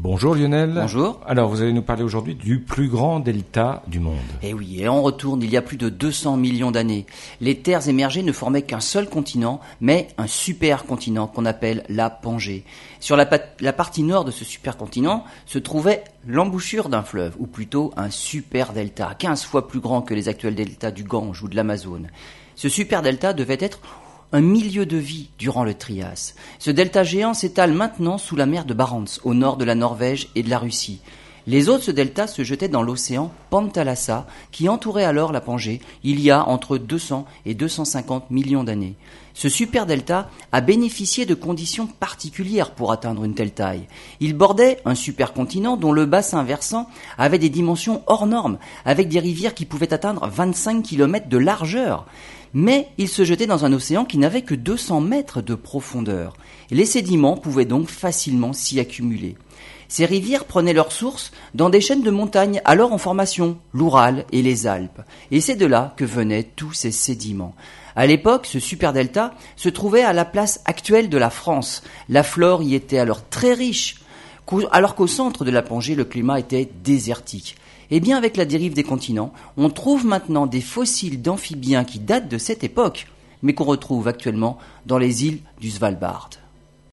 Bonjour Lionel. Bonjour. Alors vous allez nous parler aujourd'hui du plus grand delta du monde. Eh oui, et on retourne il y a plus de 200 millions d'années. Les terres émergées ne formaient qu'un seul continent, mais un supercontinent qu'on appelle la Pangée. Sur la, la, partie nord de ce supercontinent se trouvait l'embouchure d'un fleuve, ou plutôt un super delta, 15 fois plus grand que les actuels deltas du Gange ou de l'Amazone. Ce super delta devait être un milieu de vie durant le Trias. Ce delta géant s'étale maintenant sous la mer de Barents, au nord de la Norvège et de la Russie. Les eaux de ce delta se jetaient dans l'océan Pantalassa, qui entourait alors la Pangée, il y a entre 200 et 250 millions d'années. Ce super delta a bénéficié de conditions particulières pour atteindre une telle taille. Il bordait un supercontinent dont le bassin versant avait des dimensions hors normes, avec des rivières qui pouvaient atteindre 25 km de largeur mais il se jetait dans un océan qui n'avait que 200 mètres de profondeur. Les sédiments pouvaient donc facilement s'y accumuler. Ces rivières prenaient leur source dans des chaînes de montagnes alors en formation, l'Oural et les Alpes, et c'est de là que venaient tous ces sédiments. À l'époque, ce superdelta se trouvait à la place actuelle de la France. La flore y était alors très riche, alors qu'au centre de la plongée, le climat était désertique. Eh bien, avec la dérive des continents, on trouve maintenant des fossiles d'amphibiens qui datent de cette époque, mais qu'on retrouve actuellement dans les îles du Svalbard.